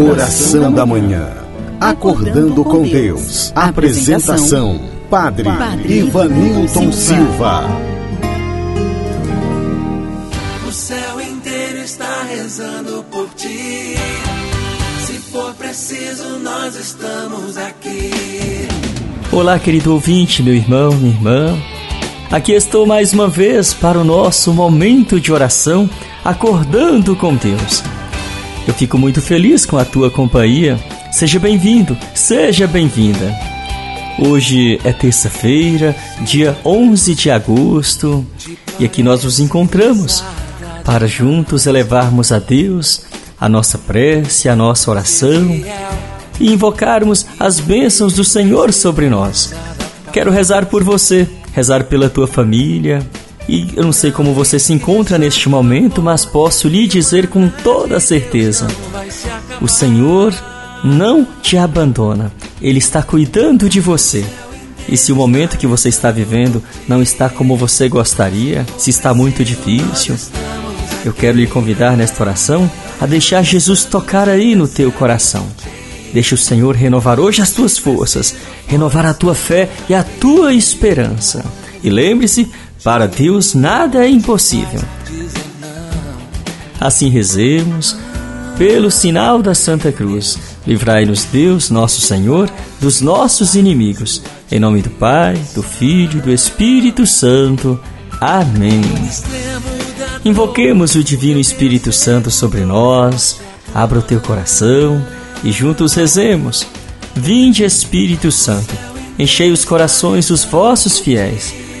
Oração da manhã. Acordando com Deus. Apresentação: Padre, Ivanilton Silva. O céu inteiro está rezando por ti. Se for preciso, nós estamos aqui. Olá, querido ouvinte, meu irmão, minha irmã. Aqui estou mais uma vez para o nosso momento de oração, acordando com Deus. Eu fico muito feliz com a tua companhia. Seja bem-vindo, seja bem-vinda. Hoje é terça-feira, dia 11 de agosto, e aqui nós nos encontramos para juntos elevarmos a Deus a nossa prece, a nossa oração e invocarmos as bênçãos do Senhor sobre nós. Quero rezar por você, rezar pela tua família, e eu não sei como você se encontra neste momento, mas posso lhe dizer com toda certeza: o Senhor não te abandona. Ele está cuidando de você. E se o momento que você está vivendo não está como você gostaria, se está muito difícil, eu quero lhe convidar nesta oração a deixar Jesus tocar aí no teu coração. Deixa o Senhor renovar hoje as tuas forças, renovar a tua fé e a tua esperança. E lembre-se, para Deus nada é impossível. Assim rezemos, pelo sinal da Santa Cruz, livrai-nos Deus, nosso Senhor, dos nossos inimigos. Em nome do Pai, do Filho e do Espírito Santo. Amém. Invoquemos o Divino Espírito Santo sobre nós. Abra o teu coração e juntos rezemos. Vinde, Espírito Santo, enchei os corações dos vossos fiéis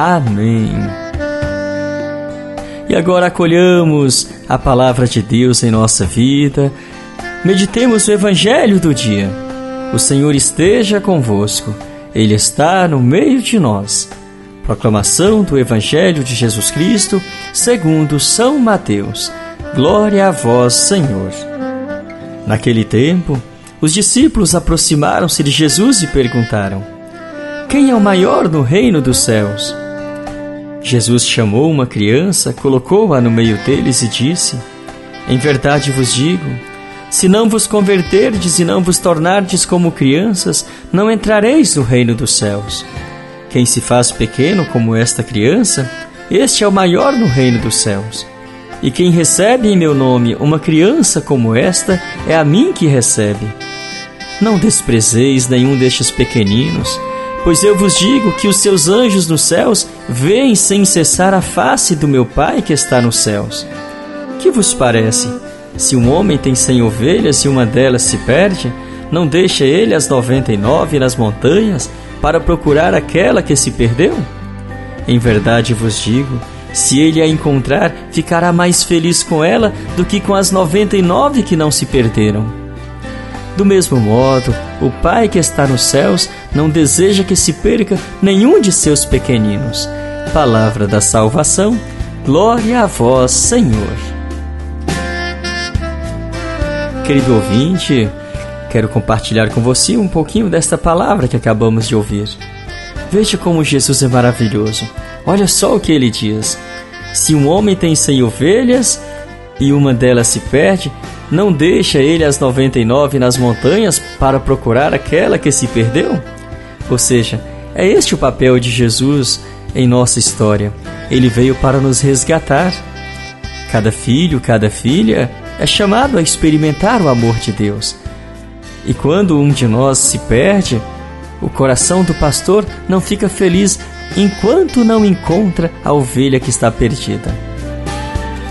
Amém. E agora acolhamos a palavra de Deus em nossa vida. Meditemos o Evangelho do dia. O Senhor esteja convosco, Ele está no meio de nós. Proclamação do Evangelho de Jesus Cristo, segundo São Mateus. Glória a vós, Senhor. Naquele tempo, os discípulos aproximaram-se de Jesus e perguntaram: Quem é o maior no reino dos céus? Jesus chamou uma criança, colocou-a no meio deles e disse: Em verdade vos digo, se não vos converterdes e não vos tornardes como crianças, não entrareis no reino dos céus. Quem se faz pequeno como esta criança, este é o maior no reino dos céus. E quem recebe em meu nome uma criança como esta, é a mim que recebe. Não desprezeis nenhum destes pequeninos, Pois eu vos digo que os seus anjos nos céus veem sem cessar a face do meu Pai que está nos céus. Que vos parece? Se um homem tem cem ovelhas e uma delas se perde, não deixa ele as noventa e nove nas montanhas para procurar aquela que se perdeu? Em verdade vos digo, se ele a encontrar, ficará mais feliz com ela do que com as noventa e nove que não se perderam. Do mesmo modo, o Pai que está nos céus não deseja que se perca nenhum de seus pequeninos. Palavra da salvação, glória a vós, Senhor. Querido ouvinte, quero compartilhar com você um pouquinho desta palavra que acabamos de ouvir. Veja como Jesus é maravilhoso. Olha só o que ele diz: Se um homem tem cem ovelhas e uma delas se perde, não deixa ele as 99 nas montanhas para procurar aquela que se perdeu? Ou seja, é este o papel de Jesus em nossa história. Ele veio para nos resgatar. Cada filho, cada filha é chamado a experimentar o amor de Deus. E quando um de nós se perde, o coração do pastor não fica feliz enquanto não encontra a ovelha que está perdida.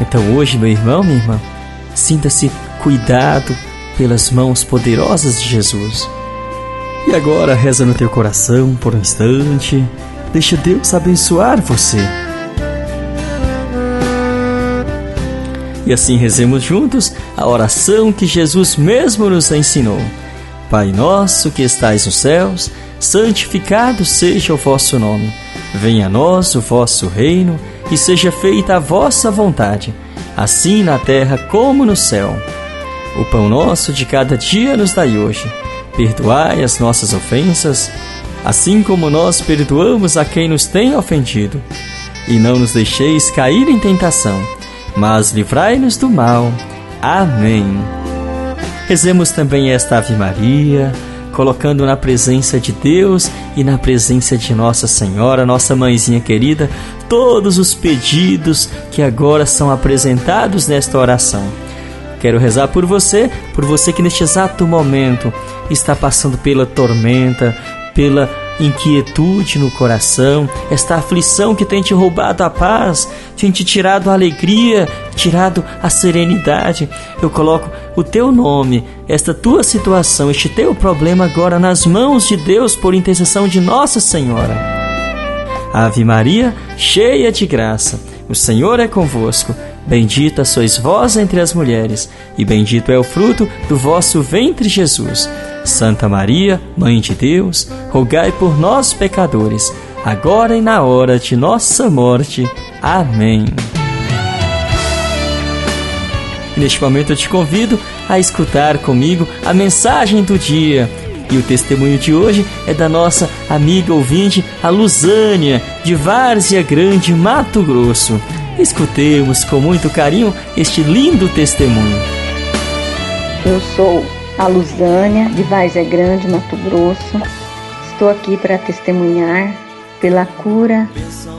Então hoje, meu irmão, minha irmã, Sinta-se cuidado pelas mãos poderosas de Jesus. E agora reza no teu coração por um instante. Deixa Deus abençoar você. E assim rezemos juntos a oração que Jesus mesmo nos ensinou. Pai nosso que estais nos céus, santificado seja o vosso nome. Venha a nós o vosso reino e seja feita a vossa vontade, assim na terra como no céu. O pão nosso de cada dia nos dai hoje. Perdoai as nossas ofensas, assim como nós perdoamos a quem nos tem ofendido. E não nos deixeis cair em tentação mas livrai-nos do mal. Amém. Rezemos também esta Ave Maria, colocando na presença de Deus e na presença de Nossa Senhora, nossa mãezinha querida, todos os pedidos que agora são apresentados nesta oração. Quero rezar por você, por você que neste exato momento está passando pela tormenta, pela inquietude no coração, esta aflição que tem te roubado a paz, tem te tirado a alegria, tirado a serenidade. Eu coloco o teu nome, esta tua situação, este teu problema agora nas mãos de Deus por intercessão de Nossa Senhora. Ave Maria, cheia de graça, o Senhor é convosco. Bendita sois vós entre as mulheres, e bendito é o fruto do vosso ventre, Jesus. Santa Maria, Mãe de Deus, rogai por nós, pecadores, agora e na hora de nossa morte. Amém. E neste momento eu te convido a escutar comigo a mensagem do dia. E o testemunho de hoje é da nossa amiga ouvinte, a Luzânia, de Várzea Grande, Mato Grosso. Escutemos com muito carinho este lindo testemunho. Eu sou a Luzânia, de Várzea Grande, Mato Grosso. Estou aqui para testemunhar pela cura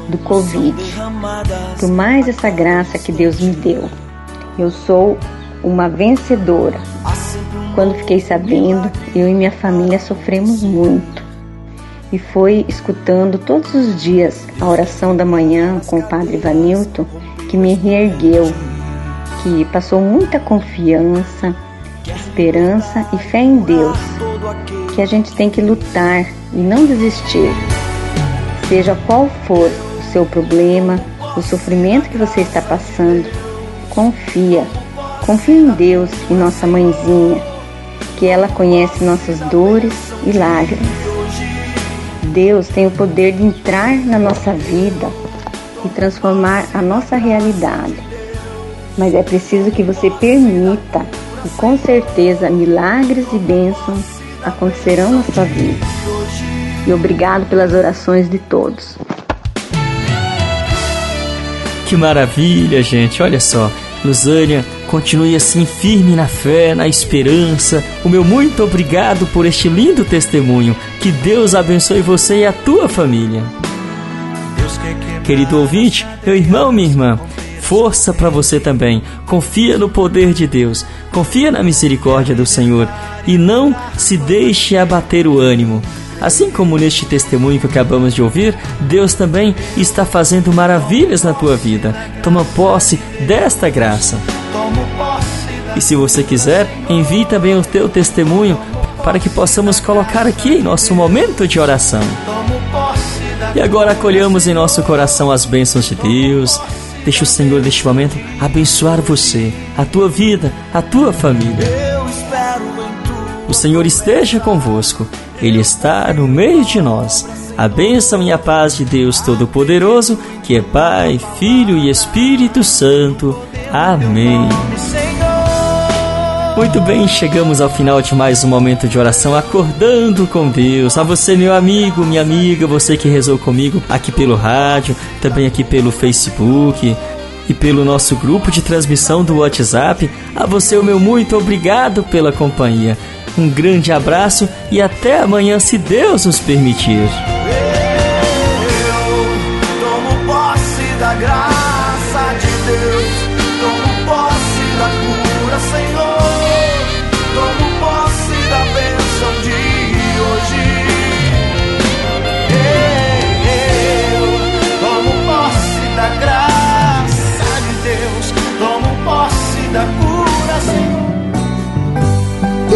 do Covid, por mais essa graça que Deus me deu. Eu sou uma vencedora. Quando fiquei sabendo, eu e minha família sofremos muito. E foi escutando todos os dias a oração da manhã com o Padre Vanilton que me reergueu, que passou muita confiança, esperança e fé em Deus, que a gente tem que lutar e não desistir. Seja qual for o seu problema, o sofrimento que você está passando, confia. Confia em Deus e nossa mãezinha, que ela conhece nossas dores e lágrimas. Deus tem o poder de entrar na nossa vida e transformar a nossa realidade. Mas é preciso que você permita e com certeza milagres e bênçãos acontecerão na sua vida. E obrigado pelas orações de todos. Que maravilha, gente! Olha só, Luzânia, continue assim firme na fé, na esperança. O meu muito obrigado por este lindo testemunho. Que Deus abençoe você e a tua família. Querido ouvinte, meu irmão, minha irmã, força para você também. Confia no poder de Deus, confia na misericórdia do Senhor e não se deixe abater o ânimo. Assim como neste testemunho que acabamos de ouvir, Deus também está fazendo maravilhas na tua vida. Toma posse desta graça. E se você quiser, envie também o teu testemunho para que possamos colocar aqui em nosso momento de oração. E agora acolhamos em nosso coração as bênçãos de Deus, Deixa o Senhor neste momento abençoar você, a tua vida, a tua família. O Senhor esteja convosco, Ele está no meio de nós. A bênção e a paz de Deus Todo-Poderoso, que é Pai, Filho e Espírito Santo. Amém. Muito bem, chegamos ao final de mais um momento de oração acordando com Deus. A você, meu amigo, minha amiga, você que rezou comigo aqui pelo rádio, também aqui pelo Facebook e pelo nosso grupo de transmissão do WhatsApp. A você, o meu muito obrigado pela companhia. Um grande abraço e até amanhã, se Deus nos permitir.